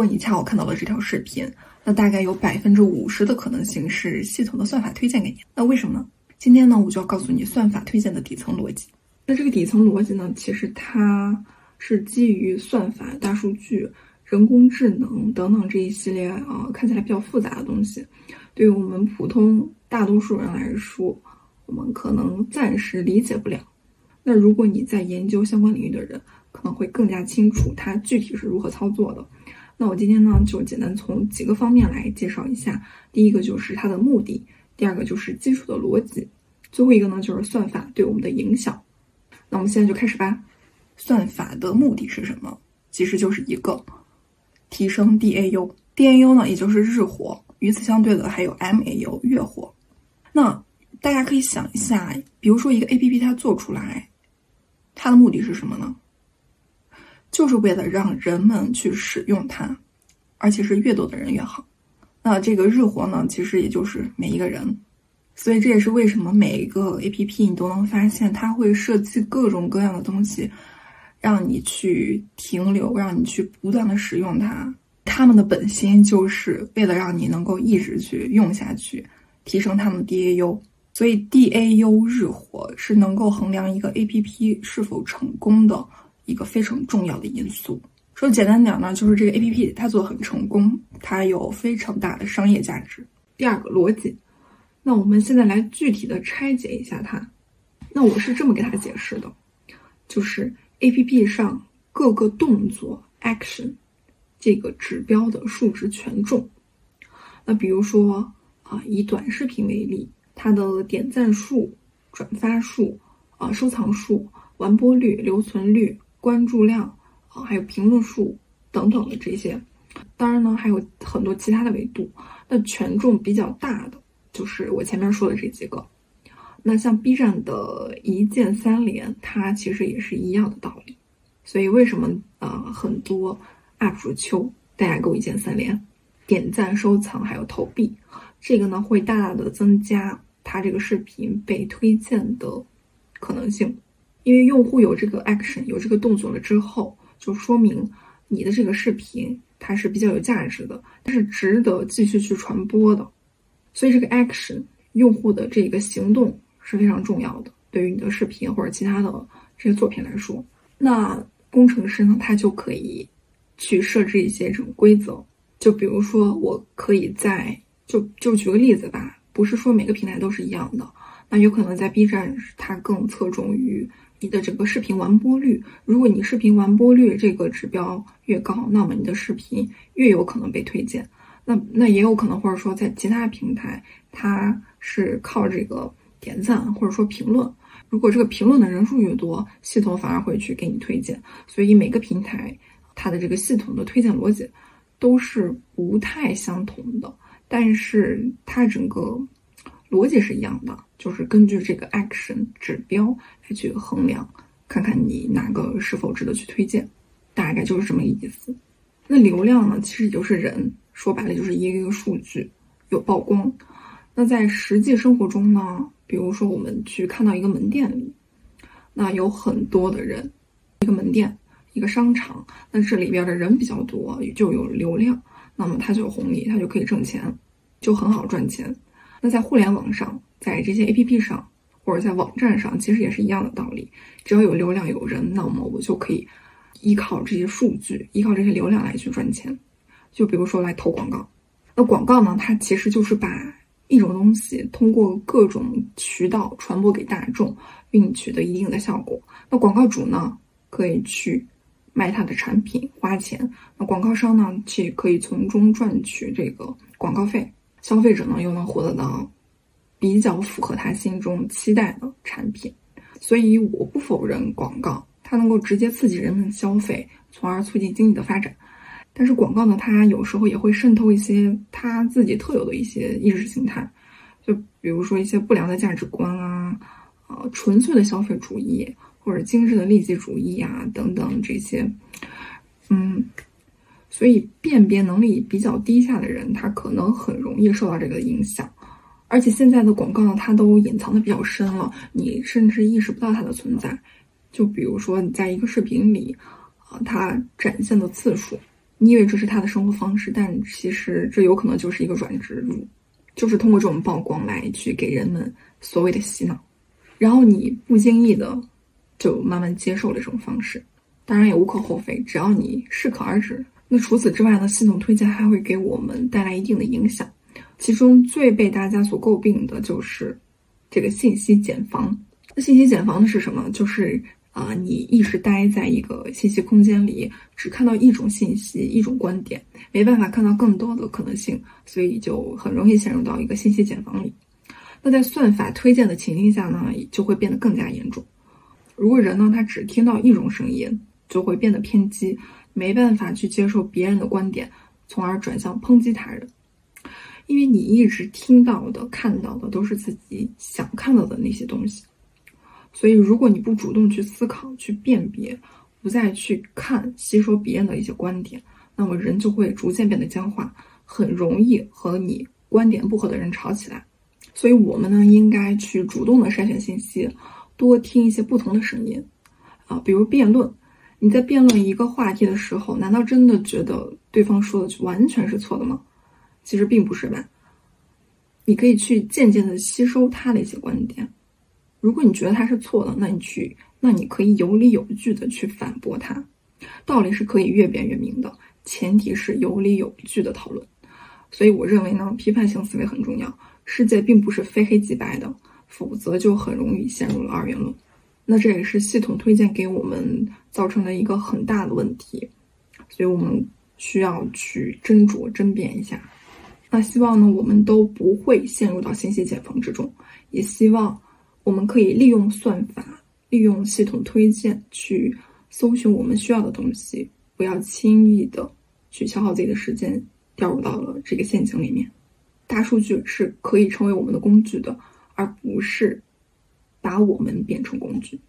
如果你恰好看到了这条视频，那大概有百分之五十的可能性是系统的算法推荐给你。那为什么呢？今天呢，我就要告诉你算法推荐的底层逻辑。那这个底层逻辑呢，其实它是基于算法、大数据、人工智能等等这一系列啊看起来比较复杂的东西，对于我们普通大多数人来说，我们可能暂时理解不了。那如果你在研究相关领域的人，可能会更加清楚它具体是如何操作的。那我今天呢，就简单从几个方面来介绍一下。第一个就是它的目的，第二个就是基础的逻辑，最后一个呢就是算法对我们的影响。那我们现在就开始吧。算法的目的是什么？其实就是一个提升 DAU。DAU 呢，也就是日活。与此相对的还有 MAU 月活。那大家可以想一下，比如说一个 APP 它做出来，它的目的是什么呢？就是为了让人们去使用它，而且是越多的人越好。那这个日活呢，其实也就是每一个人。所以这也是为什么每一个 APP 你都能发现，它会设计各种各样的东西，让你去停留，让你去不断的使用它。他们的本心就是为了让你能够一直去用下去，提升他们的 DAU。所以 DAU 日活是能够衡量一个 APP 是否成功的。一个非常重要的因素，说简单点呢，就是这个 A P P 它做的很成功，它有非常大的商业价值。第二个逻辑，那我们现在来具体的拆解一下它。那我是这么给它解释的，就是 A P P 上各个动作 action 这个指标的数值权重。那比如说啊，以短视频为例，它的点赞数、转发数、啊收藏数、完播率、留存率。关注量啊，还有评论数等等的这些，当然呢，还有很多其他的维度。那权重比较大的就是我前面说的这几个。那像 B 站的一键三连，它其实也是一样的道理。所以为什么啊，很多 UP 主求大家给我一键三连、点赞、收藏还有投币，这个呢会大大的增加它这个视频被推荐的可能性。因为用户有这个 action 有这个动作了之后，就说明你的这个视频它是比较有价值的，它是值得继续去传播的。所以这个 action 用户的这个行动是非常重要的，对于你的视频或者其他的这些作品来说，那工程师呢，他就可以去设置一些这种规则，就比如说我可以在就就举个例子吧，不是说每个平台都是一样的，那有可能在 B 站它更侧重于。你的整个视频完播率，如果你视频完播率这个指标越高，那么你的视频越有可能被推荐。那那也有可能，或者说在其他平台，它是靠这个点赞或者说评论。如果这个评论的人数越多，系统反而会去给你推荐。所以每个平台它的这个系统的推荐逻辑都是不太相同的，但是它整个。逻辑是一样的，就是根据这个 action 指标来去衡量，看看你哪个是否值得去推荐，大概就是这么个意思。那流量呢，其实也就是人，说白了就是一个一个数据有曝光。那在实际生活中呢，比如说我们去看到一个门店里，那有很多的人，一个门店，一个商场，那这里边的人比较多，就有流量，那么它就有红利，它就可以挣钱，就很好赚钱。那在互联网上，在这些 A P P 上，或者在网站上，其实也是一样的道理。只要有流量有人，那么我就可以依靠这些数据，依靠这些流量来去赚钱。就比如说来投广告，那广告呢，它其实就是把一种东西通过各种渠道传播给大众，并取得一定的效果。那广告主呢，可以去卖他的产品花钱，那广告商呢，去可以从中赚取这个广告费。消费者呢又能获得到比较符合他心中期待的产品，所以我不否认广告，它能够直接刺激人们消费，从而促进经济的发展。但是广告呢，它有时候也会渗透一些它自己特有的一些意识形态，就比如说一些不良的价值观啊，呃，纯粹的消费主义或者精致的利己主义啊等等这些，嗯。所以，辨别能力比较低下的人，他可能很容易受到这个影响。而且，现在的广告呢，它都隐藏的比较深了，你甚至意识不到它的存在。就比如说，你在一个视频里，啊，它展现的次数，你以为这是他的生活方式，但其实这有可能就是一个软植入，就是通过这种曝光来去给人们所谓的洗脑，然后你不经意的就慢慢接受了这种方式，当然也无可厚非，只要你适可而止。那除此之外呢，系统推荐还会给我们带来一定的影响，其中最被大家所诟病的就是这个信息茧房。那信息茧房的是什么？就是啊，你一直待在一个信息空间里，只看到一种信息、一种观点，没办法看到更多的可能性，所以就很容易陷入到一个信息茧房里。那在算法推荐的情境下呢，就会变得更加严重。如果人呢，他只听到一种声音，就会变得偏激，没办法去接受别人的观点，从而转向抨击他人。因为你一直听到的、看到的都是自己想看到的那些东西。所以，如果你不主动去思考、去辨别，不再去看、吸收别人的一些观点，那么人就会逐渐变得僵化，很容易和你观点不合的人吵起来。所以，我们呢应该去主动的筛选信息，多听一些不同的声音，啊，比如辩论。你在辩论一个话题的时候，难道真的觉得对方说的就完全是错的吗？其实并不是吧。你可以去渐渐的吸收他的一些观点。如果你觉得他是错的，那你去，那你可以有理有据的去反驳他。道理是可以越辩越明的，前提是有理有据的讨论。所以我认为呢，批判性思维很重要。世界并不是非黑即白的，否则就很容易陷入了二元论。那这也是系统推荐给我们造成的一个很大的问题，所以我们需要去斟酌甄别一下。那希望呢，我们都不会陷入到信息茧房之中，也希望。我们可以利用算法，利用系统推荐去搜寻我们需要的东西，不要轻易的去消耗自己的时间，掉入到了这个陷阱里面。大数据是可以成为我们的工具的，而不是把我们变成工具。